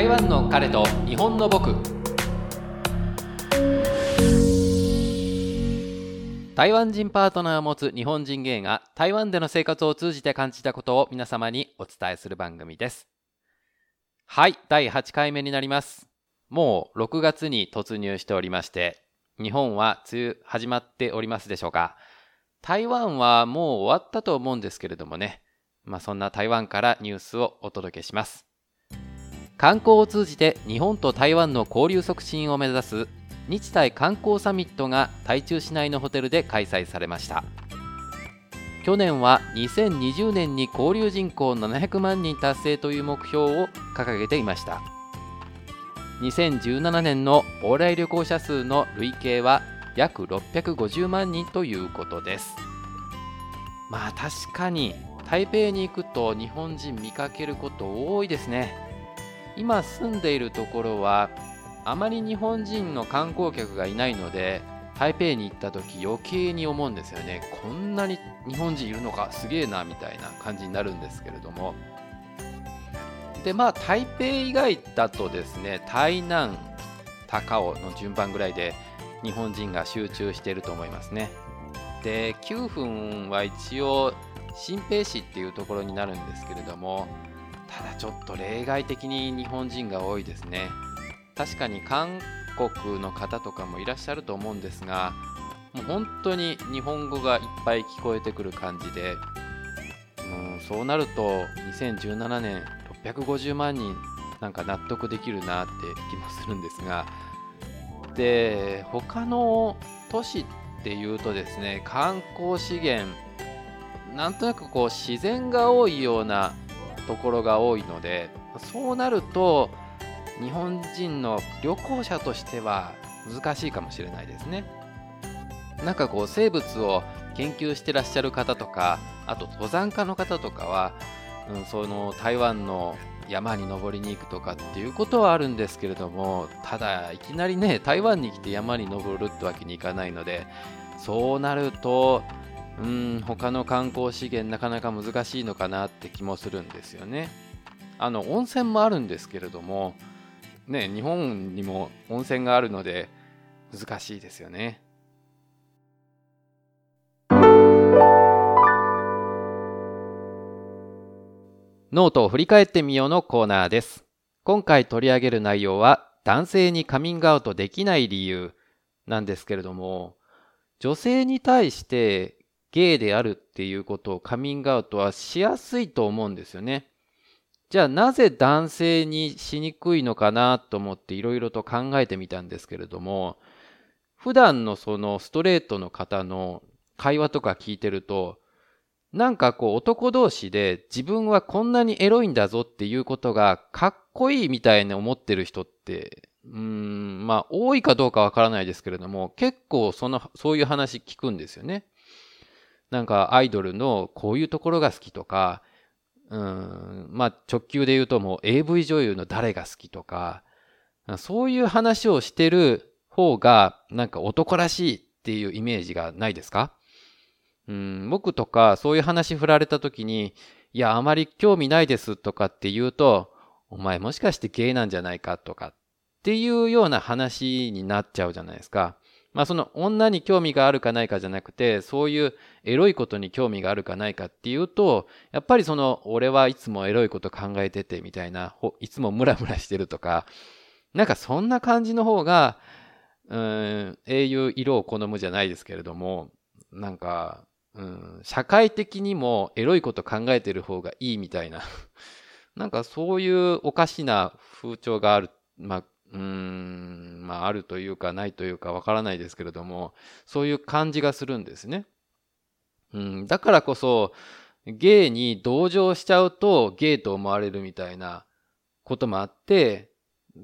台湾の彼と日本の僕。台湾人パートナーを持つ日本人芸が台湾での生活を通じて感じたことを皆様にお伝えする番組です。はい第8回目になります。もう6月に突入しておりまして日本は梅雨始まっておりますでしょうか。台湾はもう終わったと思うんですけれどもね。まあそんな台湾からニュースをお届けします。観光を通じて日本と台湾の交流促進を目指す日台観光サミットが台中市内のホテルで開催されました。去年は2020年に交流人口700万人達成という目標を掲げていました。2017年の往来旅行者数の累計は約650万人ということです。まあ確かに台北に行くと日本人見かけること多いですね。今住んでいるところはあまり日本人の観光客がいないので台北に行った時余計に思うんですよね。こんなに日本人いるのかすげえなみたいな感じになるんですけれども。でまあ台北以外だとですね台南高尾の順番ぐらいで日本人が集中していると思いますね。で9分は一応新平市っていうところになるんですけれどもただちょっと例外的に日本人が多いですね。確かに韓国の方とかもいらっしゃると思うんですがもう本当に日本語がいっぱい聞こえてくる感じでもうそうなると2017年650万人なんか納得できるなって気もするんですが。で他の都市っていうとですね観光資源なんとなくこう自然が多いようなところが多いのでそうなると日本人の旅行者としては難しいかもしれないですね。なんかこう生物を研究してらっしゃる方とかあと登山家の方とかは、うん、その台湾の山に登りに行くとかっていうことはあるんですけれどもただいきなりね台湾に来て山に登るってわけにいかないのでそうなるとうん他の観光資源なかなか難しいのかなって気もするんですよね。あの温泉もあるんですけれどもね日本にも温泉があるので難しいですよね。ノートを振り返ってみようのコーナーです。今回取り上げる内容は男性にカミングアウトできない理由なんですけれども女性に対してゲイであるっていうことをカミングアウトはしやすいと思うんですよね。じゃあなぜ男性にしにくいのかなと思っていろいろと考えてみたんですけれども普段のそのストレートの方の会話とか聞いてるとなんかこう男同士で自分はこんなにエロいんだぞっていうことがかっこいいみたいに思ってる人ってうんまあ多いかどうかわからないですけれども結構そのそういう話聞くんですよね。なんかアイドルのこういうところが好きとか、うん、まあ直球で言うともう AV 女優の誰が好きとか、そういう話をしてる方がなんか男らしいっていうイメージがないですか？うん、僕とかそういう話振られた時に、いや、あまり興味ないですとかって言うと、お前もしかしてゲイなんじゃないかとかっていうような話になっちゃうじゃないですか。まあその女に興味があるかないかじゃなくて、そういうエロいことに興味があるかないかっていうと、やっぱりその俺はいつもエロいこと考えててみたいな、いつもムラムラしてるとか、なんかそんな感じの方が、うん、英雄色を好むじゃないですけれども、なんか、うん、社会的にもエロいこと考えてる方がいいみたいな、なんかそういうおかしな風潮がある、まあうーん、まあ、あるというかないというかわからないですけれども、そういう感じがするんですね。うん、だからこそ、ゲイに同情しちゃうとゲイと思われるみたいなこともあって、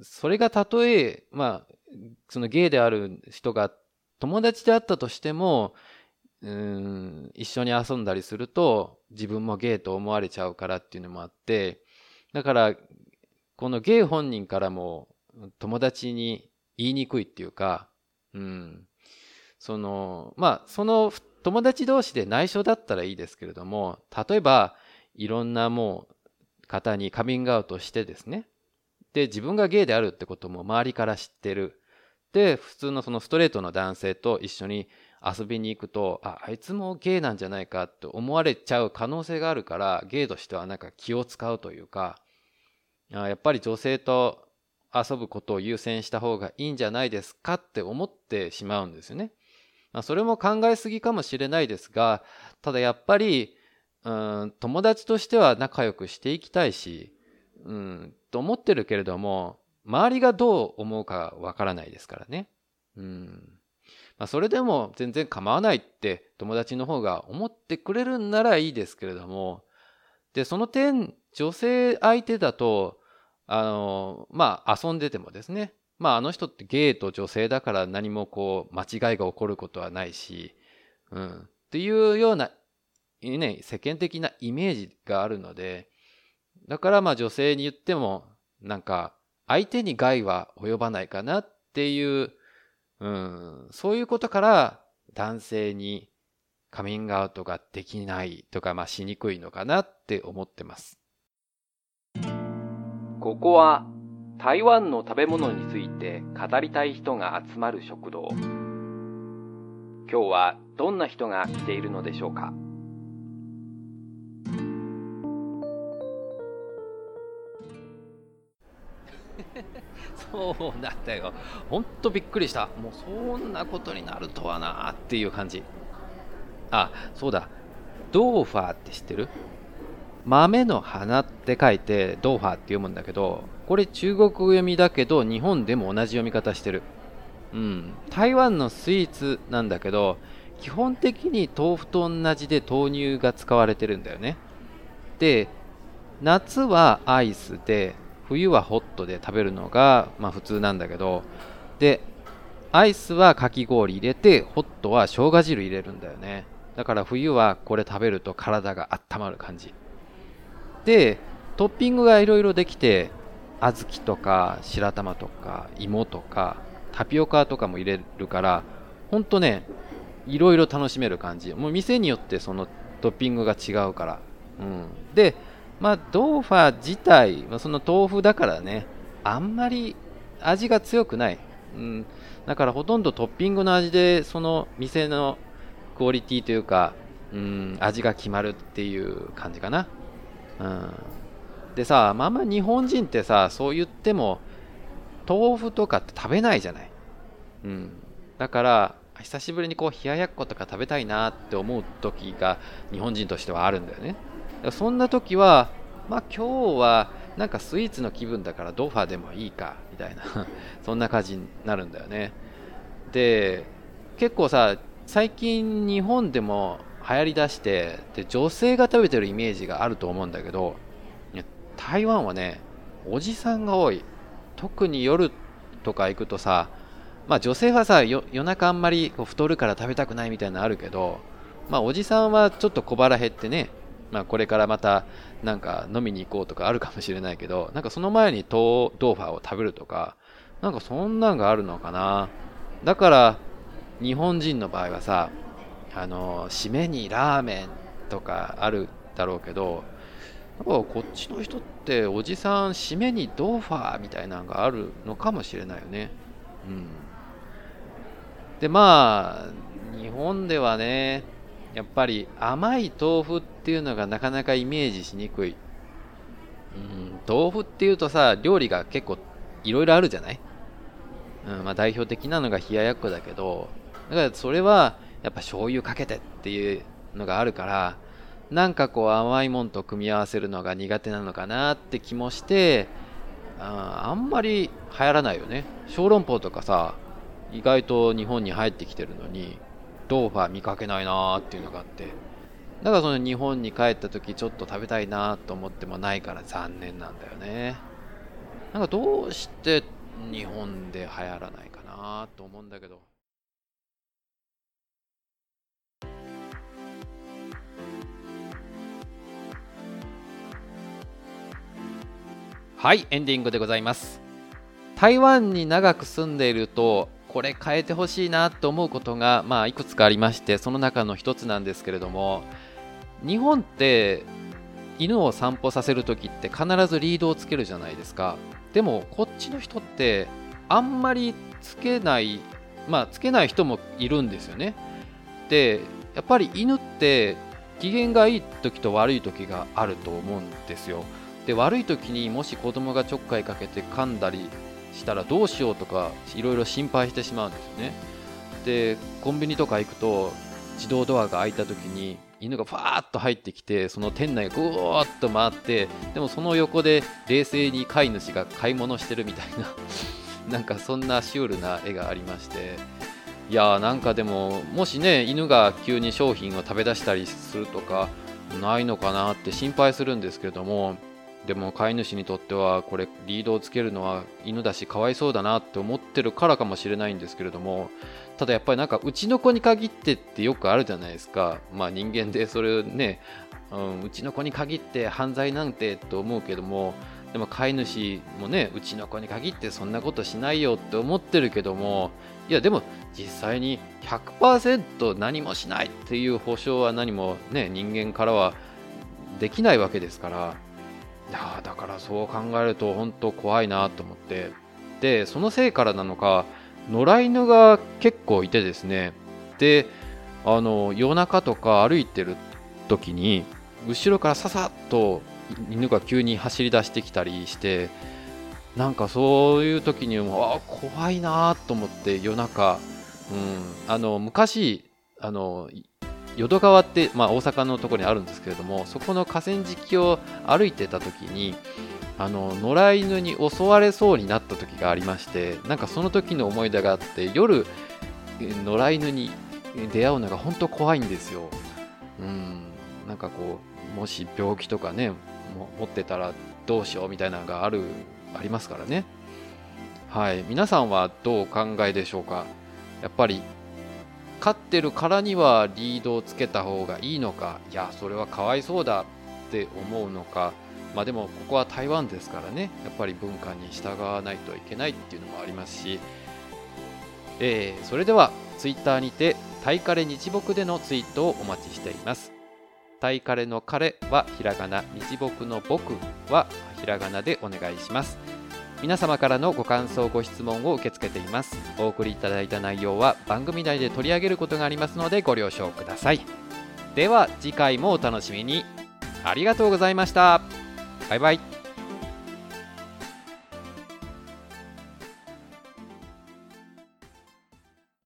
それがたとえ、まあ、そのゲイである人が友達であったとしても、うん、一緒に遊んだりすると自分もゲイと思われちゃうからっていうのもあって、だから、このゲイ本人からも友達に言いにくいっていうか、うん。その、まあ、その友達同士で内緒だったらいいですけれども、例えば、いろんなもう方にカミングアウトしてですね。で、自分がゲイであるってことも周りから知ってる。で、普通のそのストレートの男性と一緒に遊びに行くと、あ、あいつもゲイなんじゃないかと思われちゃう可能性があるから、ゲイとしてはなんか気を使うというか、あやっぱり女性と遊ぶことを優先した方がいいんじゃないですかって思ってしまうんですよね。まあ、それも考えすぎかもしれないですが、ただやっぱり、うん、友達としては仲良くしていきたいし、うん、と思ってるけれども、周りがどう思うかわからないですからね。うん。まあ、それでも全然構わないって友達の方が思ってくれるんならいいですけれども、で、その点、女性相手だと、あの、まあ、遊んでてもですね、まあ、あの人ってゲイと女性だから何もこう、間違いが起こることはないし、うん、っていうような、ね、世間的なイメージがあるので、だからまあ女性に言っても、なんか、相手に害は及ばないかなっていう、うん、そういうことから男性にカミングアウトができないとか、まあしにくいのかなって思ってます。ここは台湾の食べ物について語りたい人が集まる食堂。今日はどんな人が来ているのでしょうか？そうなんだよ。ほんとびっくりした。もうそんなことになるとはなっていう感じ。あ、そうだ。ドーファーって知ってる？豆の花って書いてドーファーって読むんだけど、これ中国読みだけど日本でも同じ読み方してる。うん。台湾のスイーツなんだけど、基本的に豆腐と同じで豆乳が使われてるんだよね。で、夏はアイスで、冬はホットで食べるのが、まあ、普通なんだけどでアイスはかき氷入れてホットは生姜汁入れるんだよねだから冬はこれ食べると体が温まる感じでトッピングがいろいろできて小豆とか白玉とか芋とかタピオカとかも入れるからほんとねいろいろ楽しめる感じもう店によってそのトッピングが違うから、うん、でまあ、ドーファ自体、ま、その豆腐だからね、あんまり味が強くない。うん、だからほとんどトッピングの味で、その店のクオリティというか、うん、味が決まるっていう感じかな。うん、でさ、まあまあ日本人ってさ、そう言っても、豆腐とかって食べないじゃない。うん。だから、久しぶりにこう冷ややっことか食べたいなって思う時が日本人としてはあるんだよね。そんな時は、まあ今日はなんかスイーツの気分だからドファでもいいかみたいな そんな感じになるんだよね。で、結構さ、最近日本でも流行りだしてで女性が食べてるイメージがあると思うんだけど台湾はねおじさんが多い特に夜とか行くとさまあ女性はさ夜中あんまり太るから食べたくないみたいなのあるけどまあおじさんはちょっと小腹減ってねまあ、これからまたなんか飲みに行こうとかあるかもしれないけど、なんかその前にドーファーを食べるとか、なんかそんなんがあるのかな。だから、日本人の場合はさ、あの、締めにラーメンとかあるだろうけど、なんかこっちの人っておじさん締めにドーファーみたいなのがあるのかもしれないよね。うん。で、まあ、日本ではね、やっぱり甘い豆腐っていうのがなかなかイメージしにくい。うん、豆腐っていうとさ、料理が結構いろいろあるじゃない？うん、まあ代表的なのが冷ややっこだけど、だからそれはやっぱ醤油かけてっていうのがあるから、なんかこう甘いもんと組み合わせるのが苦手なのかなって気もして、ああんまり流行らないよね。小籠包とかさ、意外と日本に入ってきてるのに、ドーファー見かけないなーっていうのがあって。だからその日本に帰った時ちょっと食べたいなと思ってもないから残念なんだよね。なんかどうして日本で流行らないかなと思うんだけど。はいエンディングでございます。台湾に長く住んでいるとこれ変えてほしいなと思うことが、まあ、いくつかありましてその中の一つなんですけれども日本って犬を散歩させる時って必ずリードをつけるじゃないですか。でもこっちの人ってあんまりつけないまあつけない人もいるんですよね。でやっぱり犬って機嫌がいい時と悪い時があると思うんですよ。で悪い時にもし子供がちょっかいかけて噛んだりしたらどうしようとかいろいろ心配してしまうんですよね。でコンビニとか行くと自動ドアが開いた時に犬がファーッと入ってきてその店内がぐーっと回ってでもその横で冷静に飼い主が買い物してるみたいな なんかそんなシュールな絵がありまして。いやーなんかでももしね犬が急に商品を食べ出したりするとかないのかなって心配するんですけれどもでも飼い主にとってはこれリードをつけるのは犬だしかわいそうだなって思ってるからかもしれないんですけれどもただやっぱりなんかうちの子に限ってってよくあるじゃないですか。まあ人間でそれね、うん、うちの子に限って犯罪なんてと思うけどもでも飼い主もねうちの子に限ってそんなことしないよって思ってるけどもいやでも実際に100%何もしないっていう保証は何もね人間からはできないわけですからいやだからそう考えると本当怖いなと思って。でそのせいからなのか野良犬が結構いてですね。であの夜中とか歩いてる時に後ろからささっと犬が急に走り出してきたりしてなんかそういう時にもあ怖いなと思って夜中、うん、あの昔あの淀川って、まあ、大阪のところにあるんですけれどもそこの河川敷を歩いてた時にあの野良犬に襲われそうになった時がありましてなんかその時の思い出があって夜野良犬に出会うのが本当怖いんですよ。うんなんかこうもし病気とかね持ってたらどうしようみたいなのがあるありますからね。はい皆さんはどうお考えでしょうか？やっぱり飼ってるからにはリードをつけた方がいいのかいやそれはかわいそうだって思うのか。まあでもここは台湾ですからね。やっぱり文化に従わないといけないっていうのもありますし、えー、それではツイッターにてタイカレ日木でのツイートをお待ちしています。タイカレの彼はひらがな日木の僕はひらがなでお願いします。皆様からのご感想ご質問を受け付けています。お送りいただいた内容は番組内で取り上げることがありますのでご了承ください。では次回もお楽しみに。ありがとうございました。バイバイ。